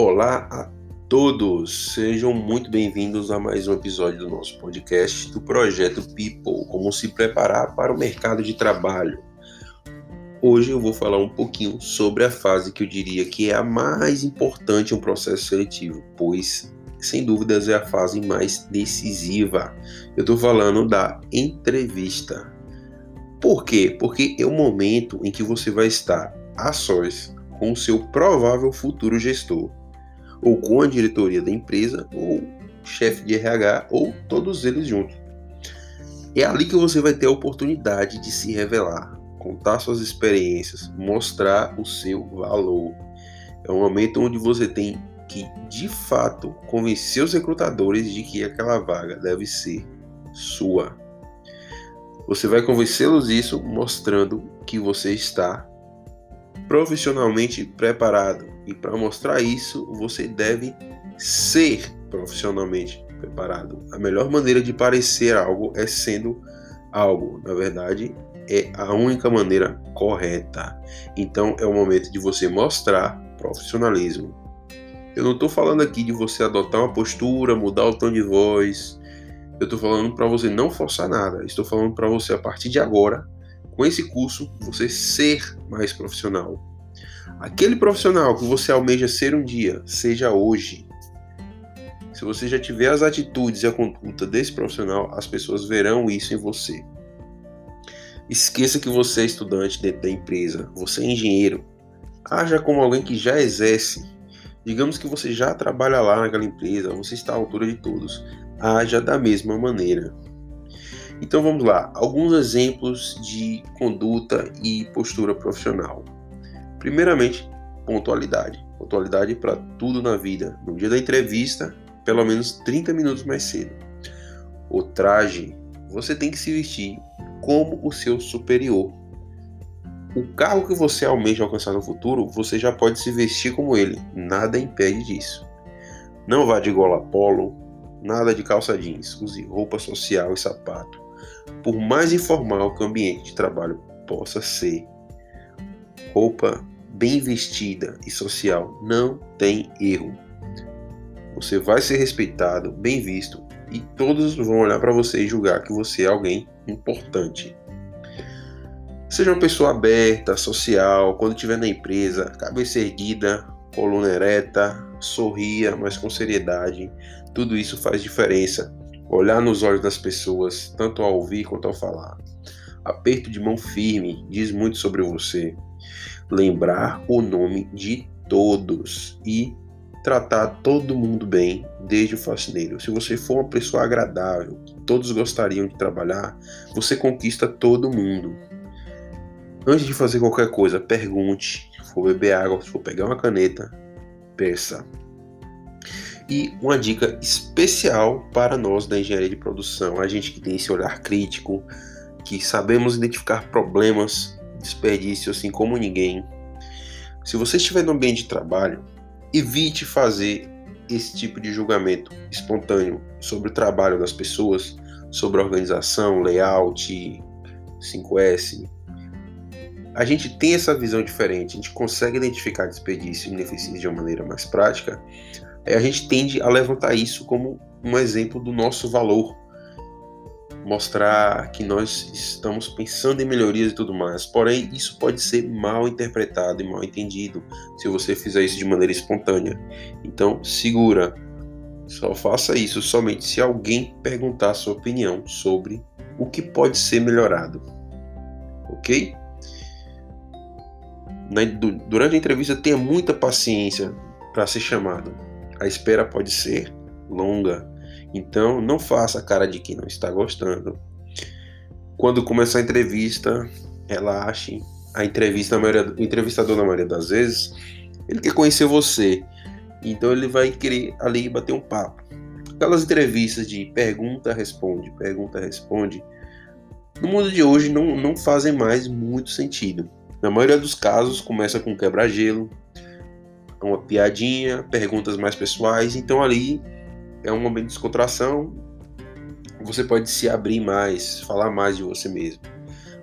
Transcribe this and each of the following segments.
Olá a todos, sejam muito bem-vindos a mais um episódio do nosso podcast do projeto People, como se preparar para o mercado de trabalho. Hoje eu vou falar um pouquinho sobre a fase que eu diria que é a mais importante em um processo seletivo, pois sem dúvidas é a fase mais decisiva. Eu estou falando da entrevista. Por quê? Porque é o momento em que você vai estar a sós com o seu provável futuro gestor, ou com a diretoria da empresa, ou chefe de RH, ou todos eles juntos. É ali que você vai ter a oportunidade de se revelar, contar suas experiências, mostrar o seu valor. É um momento onde você tem que, de fato, convencer os recrutadores de que aquela vaga deve ser sua. Você vai convencê-los isso mostrando que você está profissionalmente preparado. E para mostrar isso, você deve ser profissionalmente preparado. A melhor maneira de parecer algo é sendo algo. Na verdade, é a única maneira correta. Então é o momento de você mostrar profissionalismo. Eu não estou falando aqui de você adotar uma postura, mudar o tom de voz. Eu estou falando para você não forçar nada. Estou falando para você a partir de agora com esse curso, você ser mais profissional. Aquele profissional que você almeja ser um dia, seja hoje. Se você já tiver as atitudes e a conduta desse profissional, as pessoas verão isso em você. Esqueça que você é estudante dentro da empresa, você é engenheiro. Haja como alguém que já exerce. Digamos que você já trabalha lá naquela empresa, você está à altura de todos. Haja da mesma maneira. Então vamos lá, alguns exemplos de conduta e postura profissional. Primeiramente, pontualidade. Pontualidade para tudo na vida. No dia da entrevista, pelo menos 30 minutos mais cedo. O traje, você tem que se vestir como o seu superior. O carro que você almeja alcançar no futuro, você já pode se vestir como ele. Nada impede disso. Não vá de gola polo, nada de calça jeans. Use roupa social e sapato por mais informal que o ambiente de trabalho possa ser, roupa bem vestida e social não tem erro. Você vai ser respeitado, bem visto e todos vão olhar para você e julgar que você é alguém importante. Seja uma pessoa aberta, social, quando estiver na empresa, cabeça erguida, coluna ereta, sorria, mas com seriedade. Tudo isso faz diferença olhar nos olhos das pessoas, tanto ao ouvir quanto ao falar. Aperto de mão firme diz muito sobre você. Lembrar o nome de todos e tratar todo mundo bem, desde o faxineiro. Se você for uma pessoa agradável, todos gostariam de trabalhar, você conquista todo mundo. Antes de fazer qualquer coisa, pergunte. Se for beber água, se for pegar uma caneta, peça. E uma dica especial para nós da engenharia de produção, a gente que tem esse olhar crítico, que sabemos identificar problemas, desperdício assim como ninguém. Se você estiver no ambiente de trabalho, evite fazer esse tipo de julgamento espontâneo sobre o trabalho das pessoas, sobre a organização, layout, 5S. A gente tem essa visão diferente, a gente consegue identificar desperdício e ineficiência de uma maneira mais prática, a gente tende a levantar isso como um exemplo do nosso valor, mostrar que nós estamos pensando em melhorias e tudo mais. Porém, isso pode ser mal interpretado e mal entendido se você fizer isso de maneira espontânea. Então, segura. Só faça isso somente se alguém perguntar sua opinião sobre o que pode ser melhorado. Ok? durante a entrevista, tenha muita paciência para ser chamado a espera pode ser longa. Então, não faça a cara de quem não está gostando. Quando começar a entrevista, relaxe. A entrevista, a maioria, o entrevistador, na maioria das vezes, ele quer conhecer você. Então, ele vai querer ali bater um papo. Aquelas entrevistas de pergunta, responde, pergunta, responde. No mundo de hoje, não, não fazem mais muito sentido. Na maioria dos casos, começa com quebra-gelo, uma piadinha, perguntas mais pessoais. Então ali é um momento de descontração. Você pode se abrir mais, falar mais de você mesmo.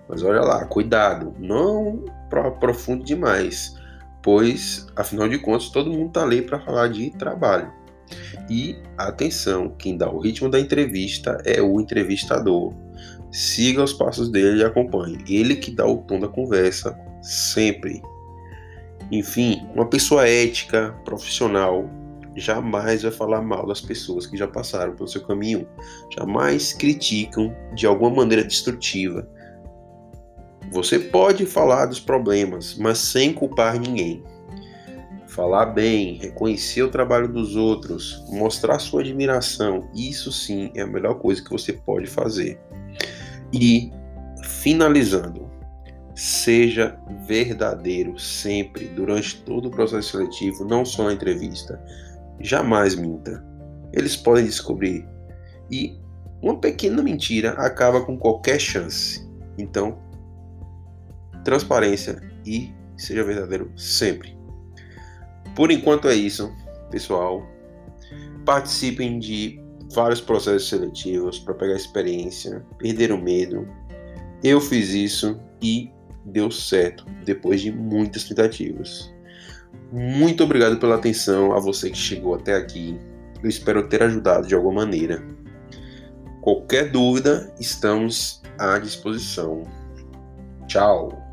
Mas olha lá, cuidado, não aprofunde demais, pois, afinal de contas, todo mundo está ali para falar de trabalho. E atenção, quem dá o ritmo da entrevista é o entrevistador. Siga os passos dele e acompanhe. Ele que dá o tom da conversa, sempre. Enfim, uma pessoa ética, profissional, jamais vai falar mal das pessoas que já passaram pelo seu caminho. Jamais criticam de alguma maneira destrutiva. Você pode falar dos problemas, mas sem culpar ninguém. Falar bem, reconhecer o trabalho dos outros, mostrar sua admiração, isso sim é a melhor coisa que você pode fazer. E, finalizando, seja verdadeiro sempre, durante todo o processo seletivo, não só na entrevista. Jamais minta. Eles podem descobrir. E uma pequena mentira acaba com qualquer chance. Então, transparência e seja verdadeiro sempre. Por enquanto é isso, pessoal. Participem de vários processos seletivos para pegar experiência, perder o medo. Eu fiz isso e deu certo depois de muitas tentativas. Muito obrigado pela atenção a você que chegou até aqui. Eu espero ter ajudado de alguma maneira. Qualquer dúvida, estamos à disposição. Tchau!